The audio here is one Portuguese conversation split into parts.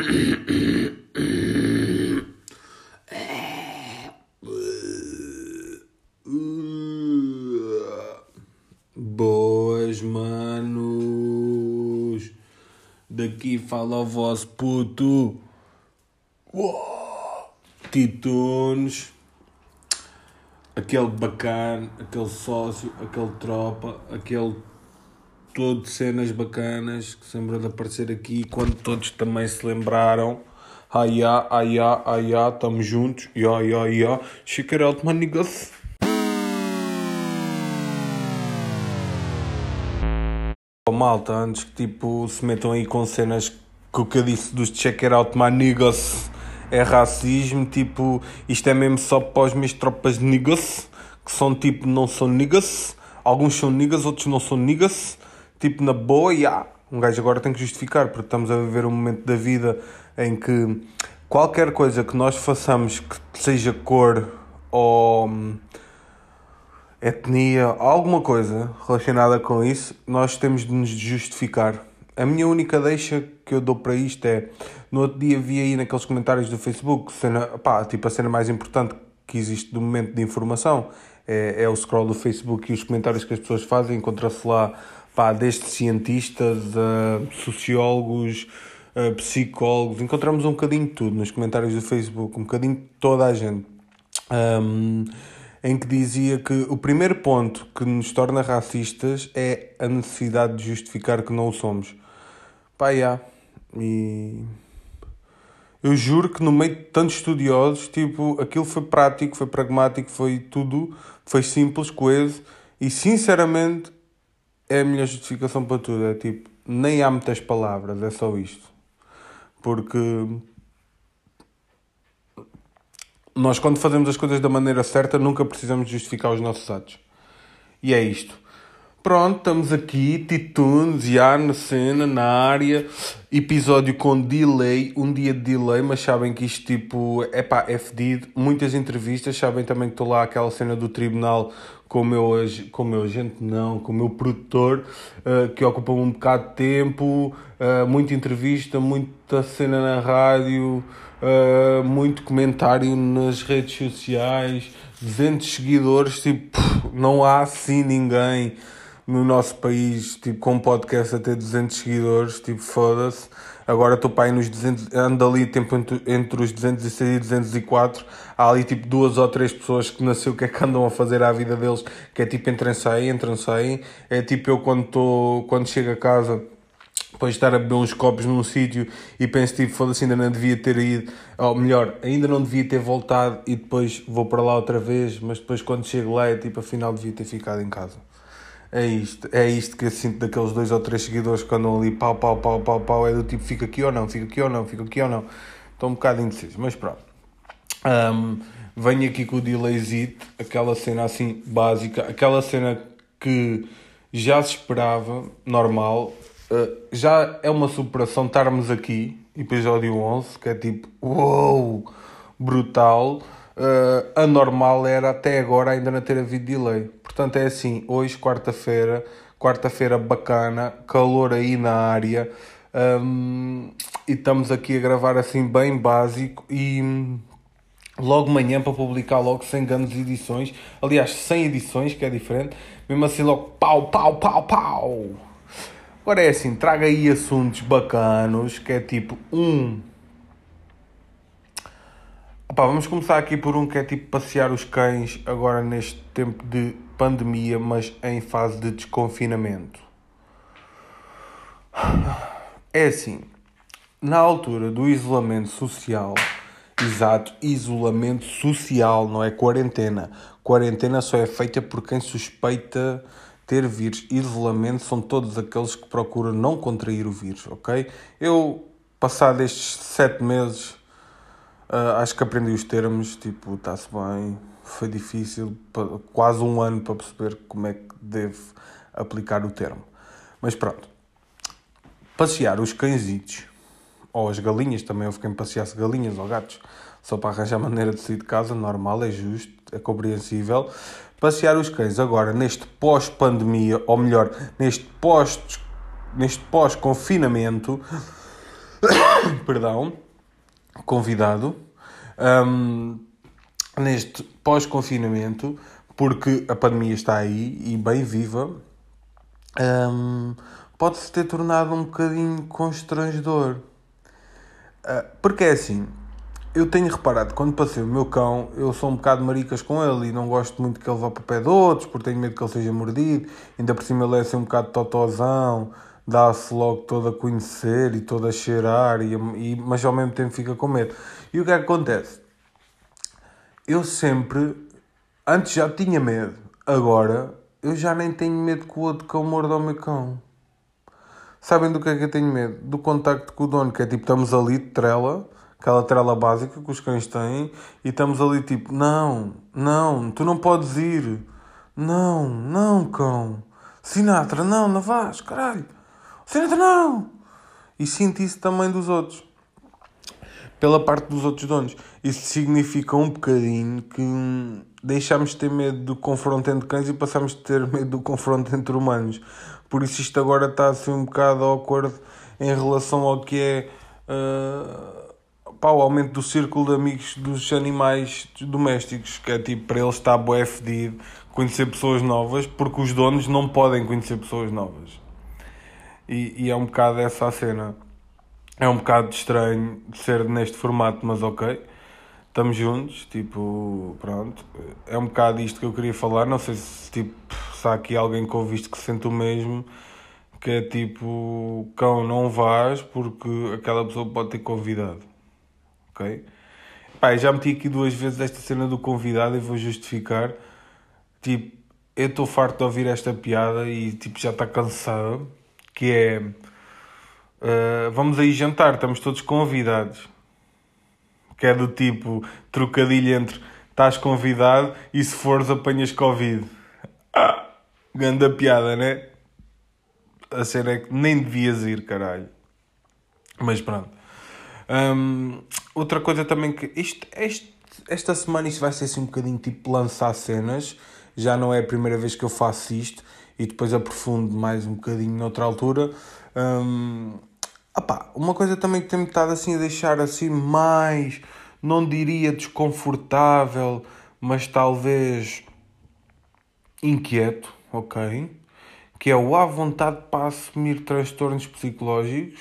É. Boas, manos. Daqui fala o vosso puto. titunes, Titones. Aquele bacana, aquele sócio, aquele tropa, aquele todo de cenas bacanas que se lembrou de aparecer aqui quando todos também se lembraram. Ai, ai, ai, ai, ai, ai, tamo juntos. Ya, ya, ya. Check it out, my niggas. Oh, malta, antes que tipo se metam aí com cenas que o que eu disse dos check it out, my niggas é racismo, tipo, isto é mesmo só para os meus tropas niggas, que são tipo, não são niggas, alguns são niggas, outros não são niggas, tipo, na boa, yeah. um gajo agora tem que justificar, porque estamos a viver um momento da vida em que qualquer coisa que nós façamos que seja cor ou hum, etnia, alguma coisa relacionada com isso, nós temos de nos justificar. A minha única deixa que eu dou para isto é, no outro dia vi aí naqueles comentários do Facebook, cena, pá, tipo a cena mais importante que existe do momento de informação é, é o scroll do Facebook e os comentários que as pessoas fazem, encontra-se lá, pá, desde cientistas, a sociólogos, a psicólogos, encontramos um bocadinho de tudo nos comentários do Facebook, um bocadinho de toda a gente. Um, em que dizia que o primeiro ponto que nos torna racistas é a necessidade de justificar que não o somos. Pá, yeah. E eu juro que no meio de tantos estudiosos, tipo, aquilo foi prático, foi pragmático, foi tudo, foi simples, coeso e sinceramente é a minha justificação para tudo. É tipo, nem há muitas palavras, é só isto. Porque nós, quando fazemos as coisas da maneira certa, nunca precisamos justificar os nossos atos. E é isto. Pronto, estamos aqui, Titunes, já na cena, na área, episódio com delay, um dia de delay, mas sabem que isto tipo, é pá, é fedido, muitas entrevistas, sabem também que estou lá aquela cena do tribunal com o meu, com o meu agente, não, com o meu produtor, uh, que ocupa um bocado de tempo, uh, muita entrevista, muita cena na rádio, uh, muito comentário nas redes sociais, 200 seguidores, tipo, não há assim ninguém no nosso país, tipo, com um podcast a ter 200 seguidores, tipo, foda-se. Agora estou para aí nos 200, ando ali tempo entre, entre os 206 e 204. Há ali tipo duas ou três pessoas que sei o que é que andam a fazer à vida deles, que é tipo entram saem, entram saem. É tipo eu quando, tô, quando chego a casa depois de estar a beber uns copos num sítio e penso tipo, foda-se, ainda não devia ter ido, ou melhor, ainda não devia ter voltado e depois vou para lá outra vez, mas depois quando chego lá é tipo, afinal devia ter ficado em casa. É isto, é isto que eu sinto daqueles dois ou três seguidores que andam ali pau, pau, pau, pau, pau, é do tipo fica aqui ou não, fica aqui ou não, fica aqui ou não. Estou um bocado indeciso, mas pronto. Um, venho aqui com o delayzito, aquela cena assim básica, aquela cena que já se esperava, normal, uh, já é uma superação estarmos aqui, episódio 11, que é tipo, uou, wow, brutal uh, anormal era até agora ainda não ter havido delay. Portanto, é assim, hoje, quarta-feira, quarta-feira bacana, calor aí na área, um, e estamos aqui a gravar assim bem básico e logo manhã para publicar logo sem grandes edições, aliás, 100 edições, que é diferente, mesmo assim logo pau, pau, pau, pau. Agora é assim, traga aí assuntos bacanos, que é tipo, um, Opa, vamos começar aqui por um que é tipo passear os cães agora neste tempo de pandemia, mas em fase de desconfinamento. É assim, na altura do isolamento social, exato, isolamento social, não é quarentena. Quarentena só é feita por quem suspeita ter vírus. Isolamento são todos aqueles que procuram não contrair o vírus, ok? Eu, passado estes sete meses Uh, acho que aprendi os termos, tipo, está-se bem, foi difícil, quase um ano para perceber como é que devo aplicar o termo. Mas pronto, passear os cãezitos, ou as galinhas, também houve quem passeasse galinhas ou gatos, só para arranjar maneira de sair de casa, normal, é justo, é compreensível. Passear os cães agora, neste pós-pandemia, ou melhor, neste pós neste pós-confinamento, perdão, convidado um, neste pós-confinamento, porque a pandemia está aí e bem viva. Um, pode-se ter tornado um bocadinho constrangedor. Uh, porque é assim, eu tenho reparado, quando passei o meu cão, eu sou um bocado maricas com ele e não gosto muito que ele vá para o pé de outros, porque tenho medo que ele seja mordido. Ainda por cima ele é assim um bocado totozão, dá-se logo todo a conhecer e todo a cheirar, e, e, mas ao mesmo tempo fica com medo. E o que é que acontece? Eu sempre, antes já tinha medo, agora eu já nem tenho medo que o outro cão morda o meu cão. Sabem do que é que eu tenho medo? Do contacto com o dono, que é tipo, estamos ali de trela, aquela trela básica que os cães têm, e estamos ali tipo, não, não, tu não podes ir. Não, não, cão. Sinatra, não, não caralho. Sinatra, não. E sinto isso também dos outros. Pela parte dos outros donos. Isso significa um bocadinho que deixamos de ter medo do confronto entre cães e passamos de ter medo do confronto entre humanos. Por isso isto agora está assim um bocado awkward em relação ao que é uh, pá, o aumento do círculo de amigos dos animais domésticos, que é tipo para eles está bué fedido conhecer pessoas novas, porque os donos não podem conhecer pessoas novas. E, e é um bocado essa a cena. É um bocado estranho ser neste formato, mas ok. Estamos juntos, tipo, pronto. É um bocado isto que eu queria falar. Não sei se tipo se há aqui alguém que ouviste que sente o mesmo, que é tipo, cão, não vás porque aquela pessoa pode ter convidado. Ok? Pá, já meti aqui duas vezes esta cena do convidado e vou justificar. Tipo, eu estou farto de ouvir esta piada e tipo, já está cansado. Que é. Uh, vamos aí jantar, estamos todos convidados. Que é do tipo trocadilho entre estás convidado e se fores apanhas Covid. Ah! Ganda piada, né? A cena é que nem devias ir, caralho. Mas pronto. Um, outra coisa também que. Isto, este, esta semana isto vai ser assim um bocadinho tipo lançar cenas. Já não é a primeira vez que eu faço isto e depois aprofundo mais um bocadinho noutra altura. Um, opá, uma coisa também que tem-me estado assim a deixar assim mais, não diria desconfortável, mas talvez inquieto ok? Que é o à vontade para assumir transtornos psicológicos.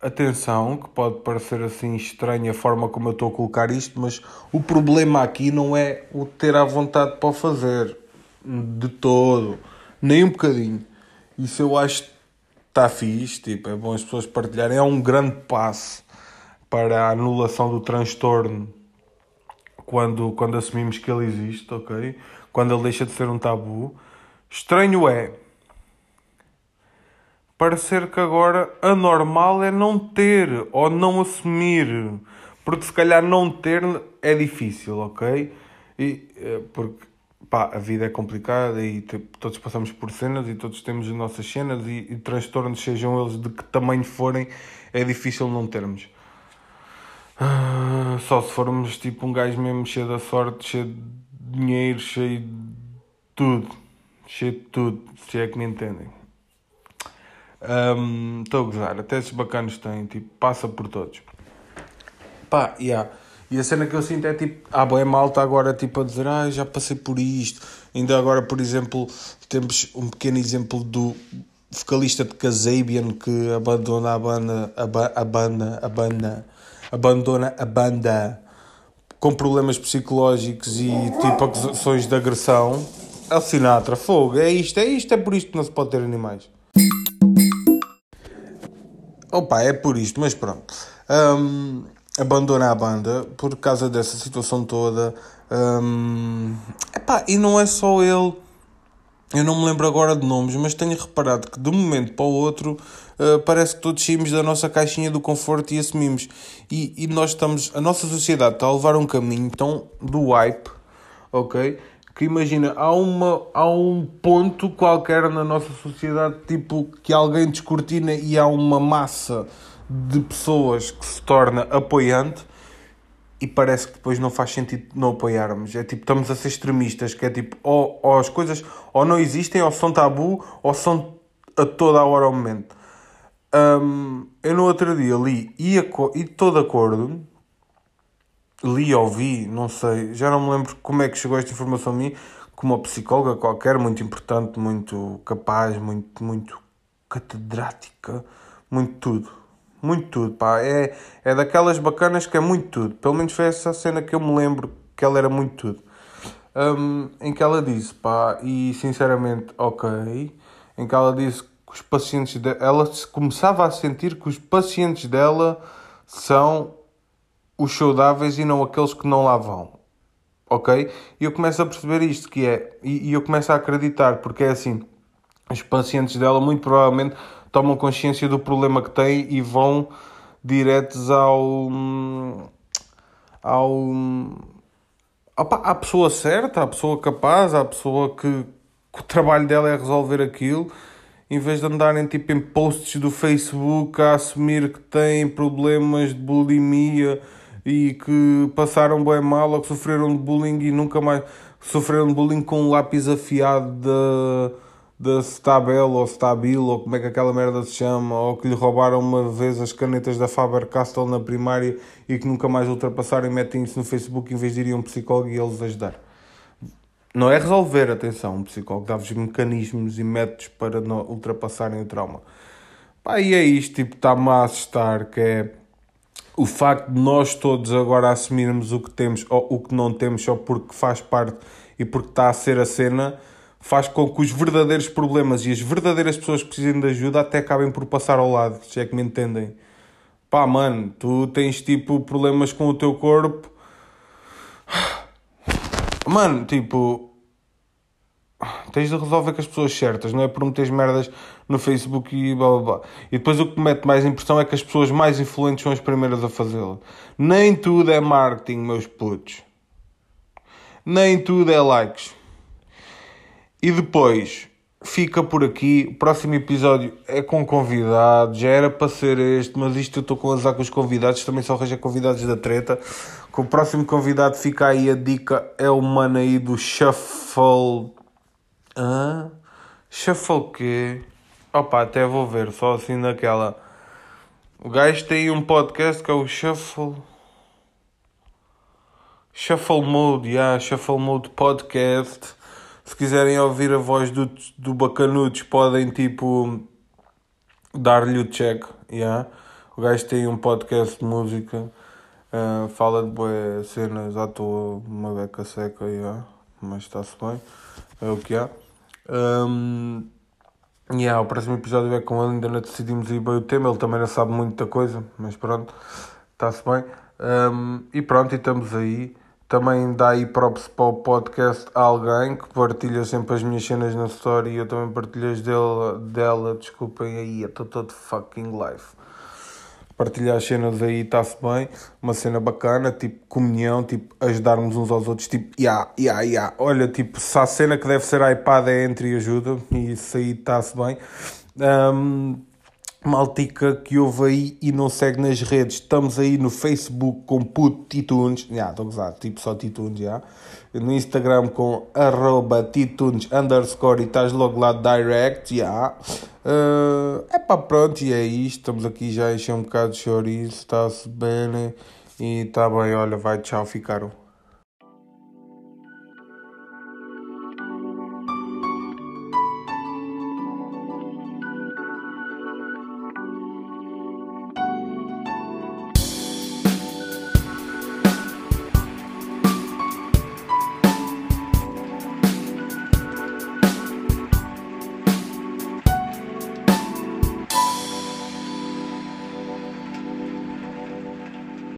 Atenção, que pode parecer assim estranha a forma como eu estou a colocar isto, mas o problema aqui não é o ter à vontade para o fazer. De todo. Nem um bocadinho. Isso eu acho que está fixe, tipo, é bom as pessoas partilharem. É um grande passo para a anulação do transtorno quando, quando assumimos que ele existe, ok? Quando ele deixa de ser um tabu. Estranho é parecer que agora anormal é não ter ou não assumir. Porque se calhar não ter é difícil, ok? E, eh, porque pá, a vida é complicada e todos passamos por cenas e todos temos as nossas cenas e, e transtornos, sejam eles de que tamanho forem, é difícil não termos. Ah, só se formos tipo um gajo mesmo cheio da sorte, cheio de dinheiro, cheio de tudo cheio de tudo, se é que me entendem. Estou um, a gozar, até esses bacanos têm, tipo, passa por todos. Pá, yeah. E a cena que eu sinto é tipo, ah, é malta agora tipo a dizer, ah, já passei por isto. Ainda agora, por exemplo, temos um pequeno exemplo do vocalista de Kazabian que abandona a banda, a, ba a banda, a banda, abandona a banda com problemas psicológicos e tipo acusações de agressão é o Sinatra, fogo, é isto, é isto, é por isto que não se pode ter animais. Opa, é por isto, mas pronto. Um, abandona a banda por causa dessa situação toda. Um, epá, e não é só ele. Eu não me lembro agora de nomes, mas tenho reparado que de um momento para o outro uh, parece que todos saímos da nossa caixinha do conforto e assumimos. E, e nós estamos. A nossa sociedade está a levar um caminho tão do hype, ok? Que imagina, há, uma, há um ponto qualquer na nossa sociedade, tipo, que alguém descortina e há uma massa de pessoas que se torna apoiante e parece que depois não faz sentido não apoiarmos. É tipo, estamos a ser extremistas, que é tipo, ou, ou as coisas ou não existem, ou são tabu, ou são a toda a hora ao momento. Um, eu no outro dia li e estou de acordo li ou vi, não sei, já não me lembro como é que chegou esta informação a mim, como uma psicóloga qualquer, muito importante, muito capaz, muito, muito catedrática, muito tudo. Muito tudo, pá. É, é daquelas bacanas que é muito tudo. Pelo menos foi essa cena que eu me lembro que ela era muito tudo. Um, em que ela disse, pá, e sinceramente, ok. Em que ela disse que os pacientes dela. Ela começava a sentir que os pacientes dela são os saudáveis e não aqueles que não lá vão. Ok? E eu começo a perceber isto, que é. E, e eu começo a acreditar, porque é assim. Os pacientes dela, muito provavelmente, tomam consciência do problema que têm e vão diretos ao. ao. à pessoa certa, à pessoa capaz, à pessoa que, que o trabalho dela é resolver aquilo em vez de andarem tipo em posts do Facebook a assumir que têm problemas de bulimia e que passaram bem mal ou que sofreram de bullying e nunca mais sofreram de bullying com um lápis afiado da da Stabel ou Stabil ou como é que aquela merda se chama ou que lhe roubaram uma vez as canetas da Faber-Castell na primária e que nunca mais ultrapassaram e metem isso no Facebook em vez de irem um psicólogo e eles ajudar. Não é resolver, atenção, um psicólogo dá-vos mecanismos e métodos para não ultrapassarem o trauma. Pá, e é isto, tipo, está-me a assustar, que é o facto de nós todos agora assumirmos o que temos ou o que não temos só porque faz parte e porque está a ser a cena, faz com que os verdadeiros problemas e as verdadeiras pessoas que precisem de ajuda até acabem por passar ao lado, se é que me entendem. Pá, mano, tu tens tipo problemas com o teu corpo. Mano, tipo, tens de resolver com as pessoas certas, não é por meteres merdas no Facebook e blá blá blá. E depois o que me mete mais impressão é que as pessoas mais influentes são as primeiras a fazê-lo. Nem tudo é marketing, meus putos. Nem tudo é likes. E depois fica por aqui. O próximo episódio é com convidados. Já era para ser este, mas isto eu estou com azar com os convidados. Também só arranja convidados da treta. Com o próximo convidado fica aí a dica. É o mano aí do Shuffle Hã? Shuffle quê? Opa, até vou ver, só assim naquela. O gajo tem um podcast que é o Shuffle. Shuffle Mode, yeah, Shuffle Mode Podcast. Se quiserem ouvir a voz do, do Bacanudos, podem tipo dar-lhe o check. Yeah. O gajo tem um podcast de música, uh, fala de boas cenas à toa, uma beca seca, yeah. mas está-se bem, é o que há. Um, yeah, o próximo episódio é com ele, ainda não decidimos ir bem o tema, ele também não sabe muita coisa, mas pronto, está-se bem. Um, e pronto, e estamos aí. Também dá aí props para o podcast a alguém que partilha sempre as minhas cenas na story e eu também partilho as dela, dela desculpem aí, estou todo fucking live partilhar as cenas aí está-se bem, uma cena bacana, tipo comunhão, tipo ajudarmos uns aos outros, tipo, ya, ya, ya, olha, tipo, se a cena que deve ser iPad é entre e ajuda, e isso aí está-se bem. Um, maltica que ouve aí e não segue nas redes, estamos aí no Facebook com puto Titunes, já, estou a gozar, tipo só Titunes, já. No Instagram com arroba titunes underscore e estás logo lá direct, já. Yeah. Uh, é pá, pronto, e é isto. Estamos aqui já a encher um bocado de chouriço, está-se bem, né? E está bem, olha, vai, tchau, ficaram.